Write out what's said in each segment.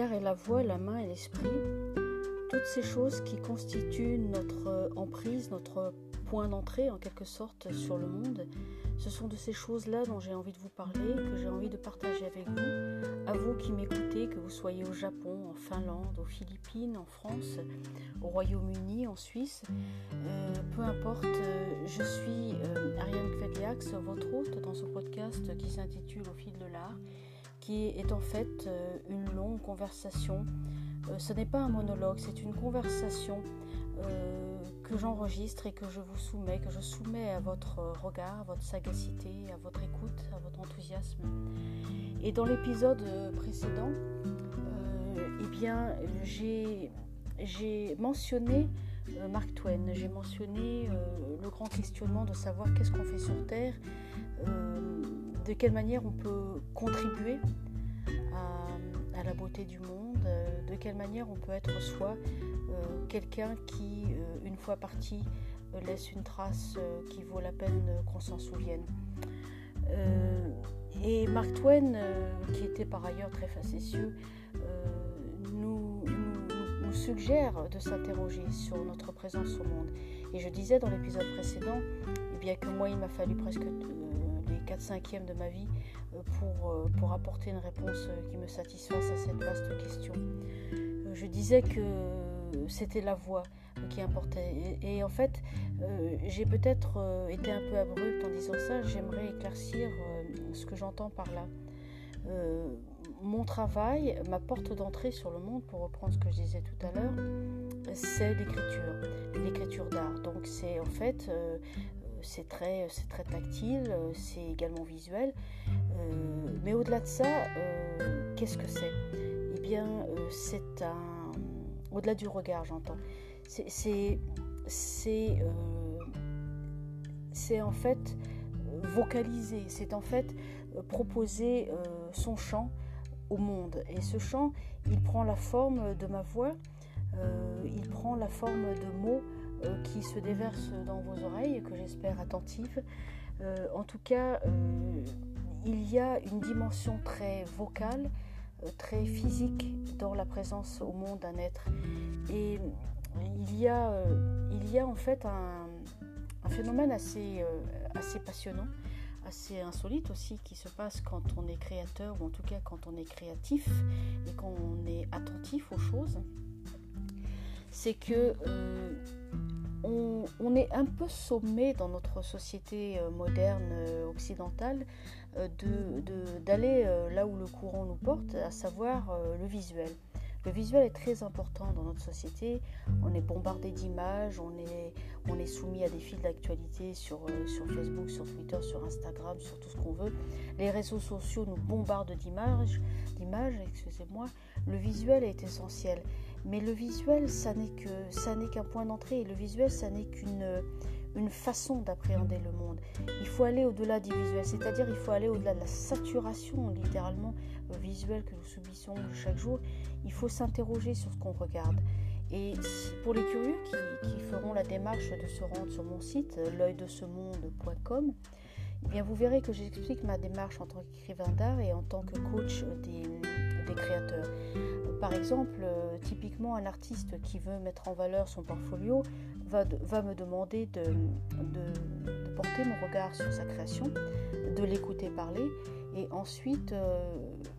regard et la voix, la main et l'esprit, toutes ces choses qui constituent notre emprise, notre point d'entrée en quelque sorte sur le monde, ce sont de ces choses-là dont j'ai envie de vous parler, que j'ai envie de partager avec vous, à vous qui m'écoutez, que vous soyez au Japon, en Finlande, aux Philippines, en France, au Royaume-Uni, en Suisse, euh, peu importe, euh, je suis euh, Ariane Kvedliax, votre hôte dans ce podcast qui s'intitule Au fil de l'art, qui est en fait une longue conversation. ce n'est pas un monologue, c'est une conversation que j'enregistre et que je vous soumets, que je soumets à votre regard, à votre sagacité, à votre écoute, à votre enthousiasme. Et dans l'épisode précédent, euh, eh bien, j'ai, mentionné euh, Mark Twain, j'ai mentionné euh, le grand questionnement de savoir qu'est-ce qu'on fait sur Terre, de quelle manière on peut contribuer à, la beauté du monde, de quelle manière on peut être soi, quelqu'un qui une fois parti, euh, laisse une trace euh, qui vaut la peine qu'on s'en souvienne. Euh, et Mark Twain, qui était par ailleurs très facétieux, nous, suggère de s'interroger sur notre présence au monde. Et je disais dans l'épisode précédent, eh bien que moi il m'a fallu presque les 4 cinquièmes de ma vie pour, pour apporter une réponse qui me satisfasse à cette vaste question. Je disais que c'était la voix, qui importait. Et, en fait, euh, j'ai peut-être euh, été un peu abrupte en disant ça. J'aimerais éclaircir euh, ce que j'entends par là. mon travail, ma porte d'entrée sur le monde, pour reprendre ce que je disais tout à l'heure, c'est l'écriture, l'écriture d'art. Donc c'est en fait, c'est très, c'est très tactile, c'est également visuel. mais au-delà de ça, qu'est-ce que c'est? Eh bien, c'est un, au-delà du regard, j'entends c'est euh, c'est en fait vocaliser, c'est en fait euh, proposer euh, son chant au monde. Et ce chant, il prend la forme de ma voix, il prend la forme de mots qui se déversent dans vos oreilles, que j'espère attentives. en tout cas, il y a une dimension très vocale, très physique dans la présence au monde d'un être. Et il y a, euh, il y a en fait un, phénomène assez, euh, assez passionnant, assez insolite aussi qui se passe quand on est créateur ou en tout cas quand on est créatif et qu'on est attentif aux choses. C'est que euh, on, est un peu sommé dans notre société moderne occidentale d'aller de, là où le courant nous porte, à savoir le visuel. Le visuel est très important dans notre société. On est bombardé d'images, on est, on est soumis à des fils d'actualité sur, euh, sur Facebook, sur Twitter, sur Instagram, sur tout ce qu'on veut. Les réseaux sociaux nous bombardent d'images, d'images, excusez-moi. Le visuel est essentiel. Mais le visuel, ça n'est que ça qu'un point d'entrée. Le visuel, ça n'est qu'une une façon d'appréhender le monde. Il faut aller au-delà du visuel, c'est-à-dire il faut aller au-delà de la saturation littéralement visuelle que nous subissons chaque jour il faut s'interroger sur ce qu'on regarde. Et pour les curieux qui, feront la démarche de se rendre sur mon site, l'œildesemonde.com, eh bien vous verrez que j'explique ma démarche en tant qu'écrivain d'art et en tant que coach des, créateurs. Par exemple, typiquement un artiste qui veut mettre en valeur son portfolio va, me demander de, porter mon regard sur sa création, de l'écouter parler et ensuite, euh,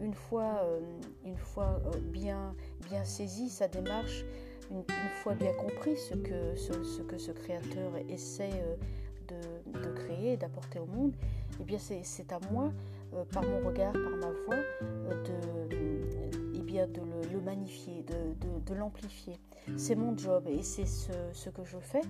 une fois, euh, une fois euh, bien, bien saisi sa démarche, une, fois bien compris ce que ce, créateur essaie de, de créer, d'apporter au monde, eh bien c'est à moi, par mon regard, par ma voix, de, de le, magnifier, de, de l'amplifier. C'est mon job et c'est ce, que je fais.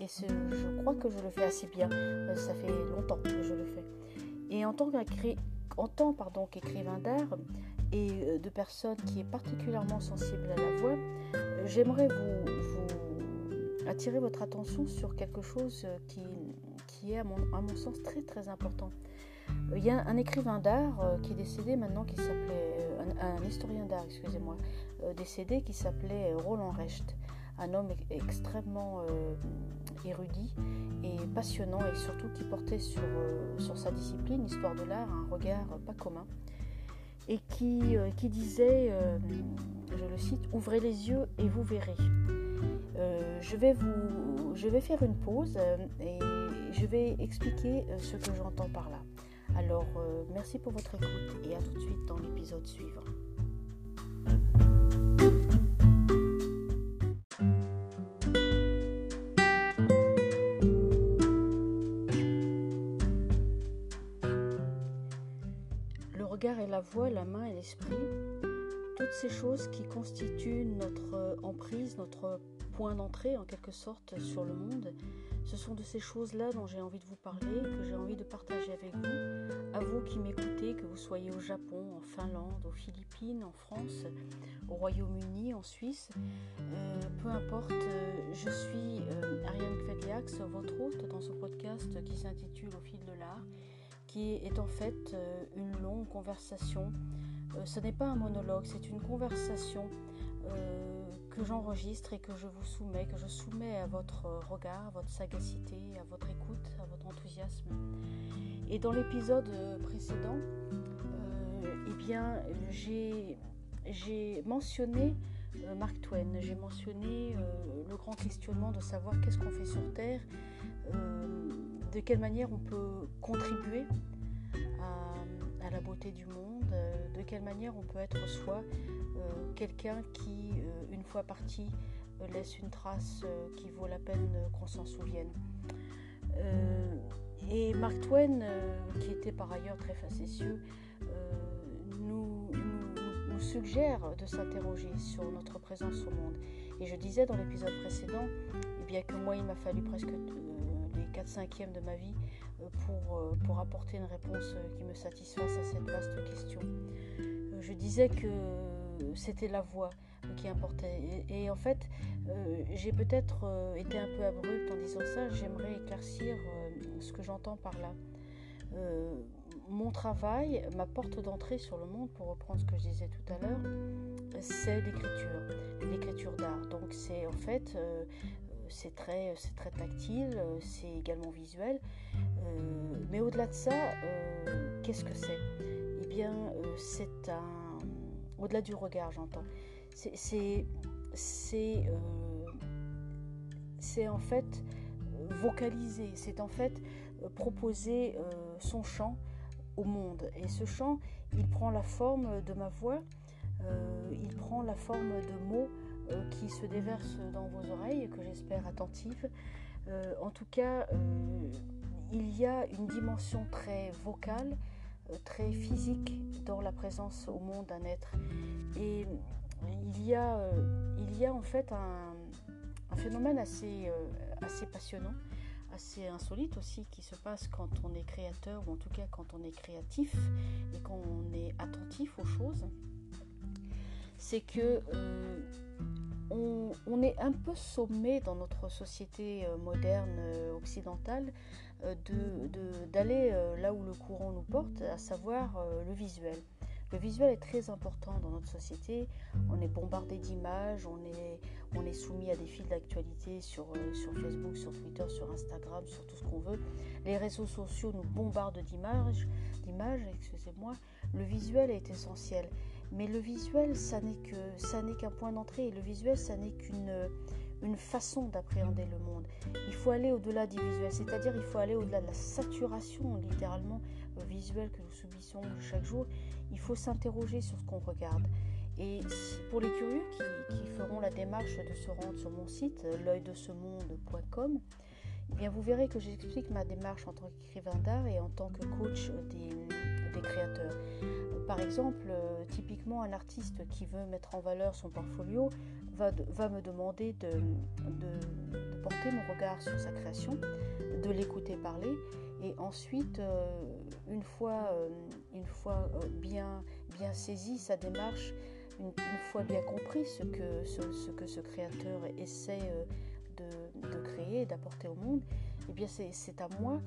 Et je crois que je le fais assez bien. Ça fait longtemps que je le fais. Et en tant qu'écrivain, d'art et euh, de personne qui est particulièrement sensible à la voix, euh, j'aimerais vous, attirer votre attention sur quelque chose euh, qui, qui est à mon, à mon, sens très très important. Il y a un écrivain d'art qui est décédé maintenant, qui s'appelait, un, historien d'art, excusez-moi, décédé qui s'appelait Roland Recht, un homme extrêmement érudit et passionnant et surtout qui portait sur, euh, sa discipline, l'histoire de l'art, un regard pas commun. et qui, disait, je le cite, Ouvrez les yeux et vous verrez. je vais faire une pause et je vais expliquer ce que j'entends par là. Alors, merci pour votre écoute et à tout de suite dans l'épisode suivant. et la voix, la main et l'esprit, toutes ces choses qui constituent notre emprise, notre point d'entrée en quelque sorte sur le monde, ce sont de ces choses-là dont j'ai envie de vous parler, que j'ai envie de partager avec vous, à vous qui m'écoutez, que vous soyez au Japon, en Finlande, aux Philippines, en France, au Royaume-Uni, en Suisse, euh, peu importe, je suis euh, Ariane Kvediax, votre hôte dans ce podcast qui s'intitule Au fil de l'art qui est en fait euh, une longue conversation. Euh, ce n'est pas un monologue, c'est une conversation euh, que j'enregistre et que je vous soumets, que je soumets à votre regard, à votre sagacité, à votre écoute, à votre enthousiasme. Et dans l'épisode précédent, eh bien, j'ai, mentionné Mark Twain, j'ai mentionné le grand questionnement de savoir qu'est-ce qu'on fait sur Terre, de quelle manière on peut contribuer à, la beauté du monde, euh, de quelle manière on peut être soi, euh, quelqu'un qui, euh, une fois parti, laisse une trace qui vaut la peine qu'on s'en souvienne. et Mark Twain, qui était par ailleurs très facétieux, nous, suggère de s'interroger sur notre présence au monde. Et je disais dans l'épisode précédent, eh bien que moi il m'a fallu presque les 4 cinquièmes de ma vie euh, pour, euh, pour apporter une réponse euh, qui me satisfasse à cette vaste question. Je disais que c'était la voix qui importait. Et, en fait, j'ai peut-être été un peu abrupte en disant ça. J'aimerais éclaircir ce que j'entends par là. mon travail, ma porte d'entrée sur le monde, pour reprendre ce que je disais tout à l'heure, c'est l'écriture, l'écriture d'art. Donc c'est en fait c'est très, très tactile, c'est également visuel. Euh, mais au-delà de ça, euh, qu'est-ce que c'est? Eh bien, euh, c'est un... Au-delà du regard, j'entends. C'est... C'est en fait vocaliser, c'est en fait proposer son chant au monde. Et ce chant, il prend la forme de ma voix, il prend la forme de mots euh, qui se déverse dans vos oreilles, que j'espère attentives. Euh, en tout cas, euh, il y a une dimension très vocale, très physique dans la présence au monde d'un être. Et il y a, il y a en fait un, phénomène assez, assez passionnant, assez insolite aussi qui se passe quand on est créateur, ou en tout cas quand on est créatif et qu'on est attentif aux choses. C'est que on, est un peu sommé dans notre société euh, moderne euh, occidentale euh, d'aller là où le courant nous porte, à savoir le visuel. Le visuel est très important dans notre société. On est bombardé d'images, on est, soumis à des fils d'actualité sur, sur Facebook, sur Twitter, sur Instagram, sur tout ce qu'on veut. Les réseaux sociaux nous bombardent d'images, d'images, excusez-moi. Le visuel est essentiel. Mais le visuel, ça n'est que ça qu'un point d'entrée. Le visuel, ça n'est qu'une une façon d'appréhender le monde. Il faut aller au-delà du visuel, c'est-à-dire il faut aller au-delà de la saturation littéralement euh, visuelle que nous subissons chaque jour. Il faut s'interroger sur ce qu'on regarde. Et pour les curieux qui, feront la démarche de se rendre sur mon site, euh, l'œildecemonde.com, eh bien vous verrez que j'explique ma démarche en tant qu'écrivain d'art et en tant que coach des, créateurs. Par exemple, euh, typiquement, un artiste qui veut mettre en valeur son portfolio va, me demander de, porter mon regard sur sa création, de l'écouter parler, et ensuite, euh, une fois, une fois bien, bien saisi sa démarche, une, fois bien compris ce que ce, ce, que ce créateur essaie de, de créer, d'apporter au monde, eh bien c'est à moi,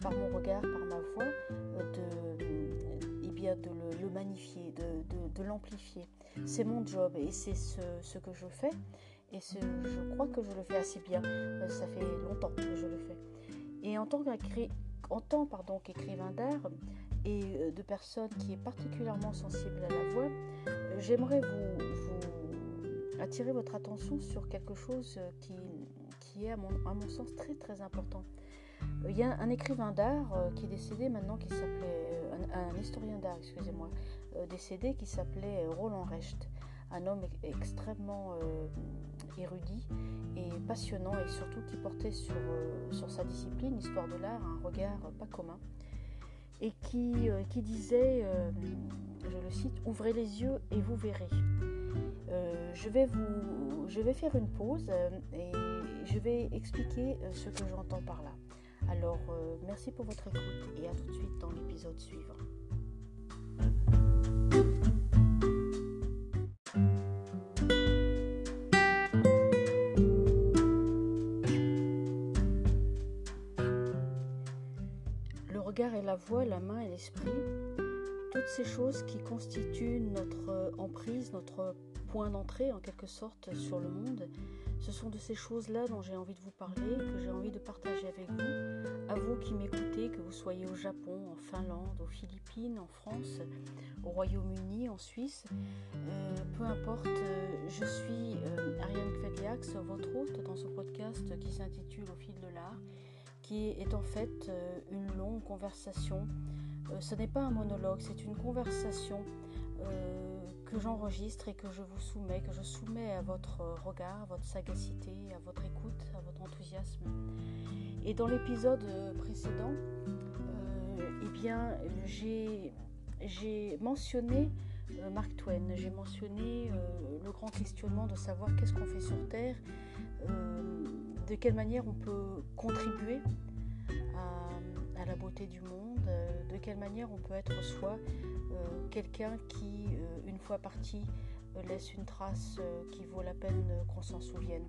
par mon regard, par ma voix, de de le, magnifier, de, l'amplifier. C'est mon job et c'est ce, que je fais. Et je crois que je le fais assez bien. Euh, ça fait longtemps que je le fais. Et en tant qu'écrivain d'art, et de personnes qui est particulièrement sensible à la voix, j'aimerais vous, attirer votre attention sur quelque chose qui, qui est à mon, sens très très important. Il y a un écrivain d'art qui est décédé maintenant, qui s'appelait, un, historien d'art, excusez-moi, décédé qui s'appelait Roland Recht, un homme extrêmement érudit et passionnant et surtout qui portait sur, euh, sur sa discipline, l'histoire de l'art, un regard pas commun et qui, euh, disait, euh, je le cite, Ouvrez les yeux et vous verrez. je, vais vous, je vais faire une pause et je vais expliquer ce que j'entends par là. Alors, merci pour votre écoute et à tout de suite dans l'épisode suivant. La voix, la main et l'esprit, toutes ces choses qui constituent notre euh, emprise, notre point d'entrée en quelque sorte sur le monde, ce sont de ces choses-là dont j'ai envie de vous parler, que j'ai envie de partager avec vous, à vous qui m'écoutez, que vous soyez au Japon, en Finlande, aux Philippines, en France, au Royaume-Uni, en Suisse, euh, peu importe, euh, je suis Ariane Kvedliax, votre hôte dans ce podcast qui s'intitule Au fil de l'art qui est en fait euh, une longue conversation. Euh, ce n'est pas un monologue, c'est une conversation euh, que j'enregistre et que je vous soumets, que je soumets à votre regard, à votre sagacité, à votre écoute, à votre enthousiasme. Et dans l'épisode précédent, eh bien, j'ai, j'ai mentionné Mark Twain, j'ai mentionné le grand questionnement de savoir qu'est-ce qu'on fait sur Terre de quelle manière on peut contribuer à, la beauté du monde, euh, de quelle manière on peut être soi, euh, quelqu'un qui, euh, une fois parti, laisse une trace qui vaut la peine qu'on s'en souvienne.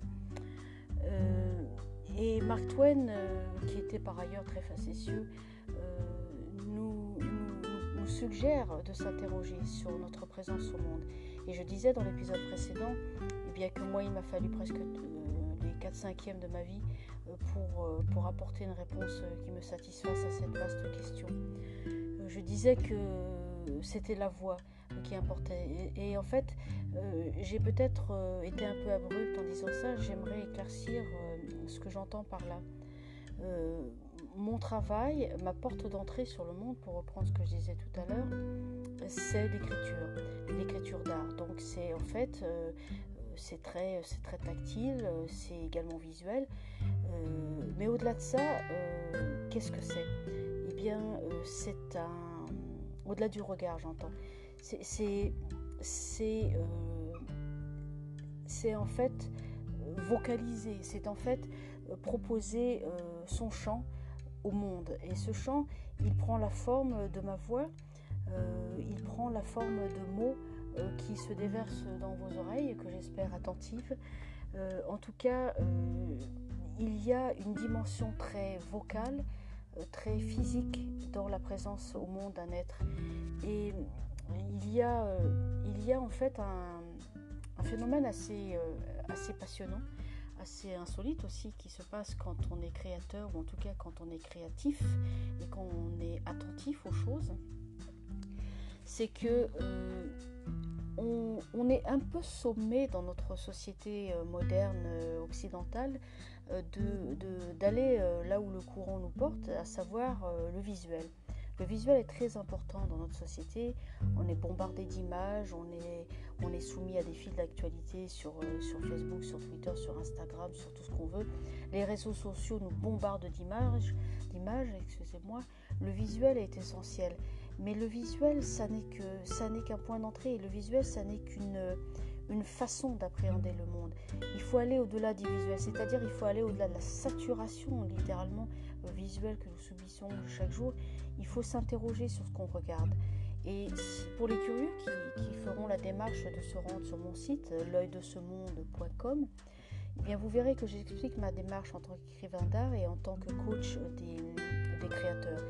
et Mark Twain, qui était par ailleurs très facétieux, nous, suggère de s'interroger sur notre présence au monde. Et je disais dans l'épisode précédent, eh bien que moi il m'a fallu presque 4 cinquièmes de ma vie euh, pour, euh, pour apporter une réponse euh, qui me satisfasse à cette vaste question. Je disais que c'était la voix qui importait. Et, en fait, j'ai peut-être été un peu abrupte en disant ça. J'aimerais éclaircir ce que j'entends par là. mon travail, ma porte d'entrée sur le monde, pour reprendre ce que je disais tout à l'heure, c'est l'écriture, l'écriture d'art. Donc c'est en fait c'est très, très tactile, euh, c'est également visuel. Euh, mais au-delà de ça, euh, qu'est-ce que c'est? Eh bien, c'est un... Au-delà du regard, j'entends. C'est... C'est en fait vocaliser, c'est en fait proposer son chant au monde. Et ce chant, il prend la forme de ma voix, il prend la forme de mots euh, qui se déverse dans vos oreilles, que j'espère attentives. Euh, en tout cas, euh, il y a une dimension très vocale, très physique dans la présence au monde d'un être. Et il y a, il y a en fait un, phénomène assez, assez passionnant, assez insolite aussi, qui se passe quand on est créateur, ou en tout cas quand on est créatif et qu'on est attentif aux choses. C'est que on, est un peu sommé dans notre société euh, moderne euh, occidentale euh, d'aller là où le courant nous porte, à savoir le visuel. Le visuel est très important dans notre société. On est bombardé d'images, on est, soumis à des fils d'actualité sur, sur Facebook, sur Twitter, sur Instagram, sur tout ce qu'on veut. Les réseaux sociaux nous bombardent d'images, d'images, excusez-moi. Le visuel est essentiel. Mais le visuel, ça n'est qu'un point d'entrée. Le visuel, ça n'est qu'une une façon d'appréhender le monde. Il faut aller au-delà du visuel, c'est-à-dire il faut aller au-delà de la saturation littéralement euh, visuelle que nous subissons chaque jour. Il faut s'interroger sur ce qu'on regarde. Et pour les curieux qui, feront la démarche de se rendre sur mon site, euh, l'œildecemonde.com, eh bien vous verrez que j'explique ma démarche en tant qu'écrivain d'art et en tant que coach des créateurs.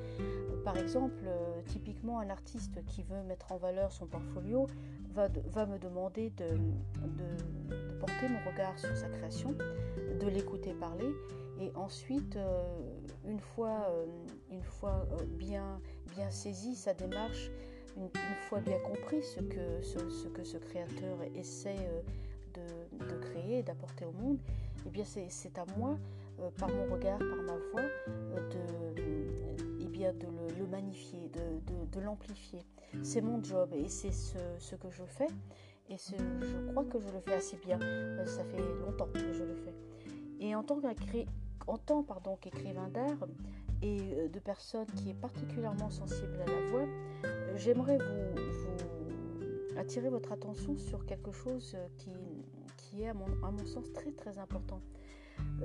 Par exemple, euh, typiquement, un artiste qui veut mettre en valeur son portfolio va, me demander de, porter mon regard sur sa création, de l'écouter parler, et ensuite, euh, une fois, euh, bien, bien saisi sa démarche, une, fois bien compris ce que ce, créateur essaie de, créer, d'apporter au monde, eh bien c'est à moi, par mon regard, par ma voix, de, de le, magnifier, de, de l'amplifier. C'est mon job et c'est ce, que je fais. Et je crois que je le fais assez bien. Ça fait longtemps que je le fais. Et en tant qu'écrivain d'art et euh, de personne qui est particulièrement sensible à la voix, euh, j'aimerais vous, attirer votre attention sur quelque chose euh, qui, qui est à mon, à mon, sens très très important.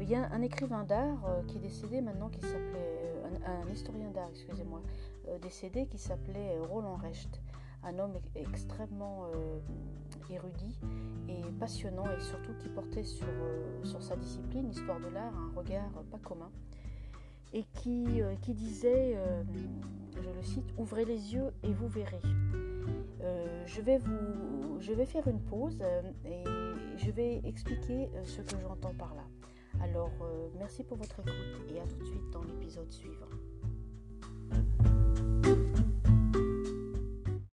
Il y a un écrivain d'art qui est décédé maintenant, qui s'appelait, un, historien d'art, excusez-moi, décédé qui s'appelait Roland Recht, un homme extrêmement érudit et passionnant et surtout qui portait sur, euh, sa discipline, l'histoire de l'art, un regard pas commun et qui, euh, disait, euh, je le cite, Ouvrez les yeux et vous verrez. je vais faire une pause et je vais expliquer ce que j'entends par là. Alors, euh, merci pour votre écoute et à tout de suite dans l'épisode suivant.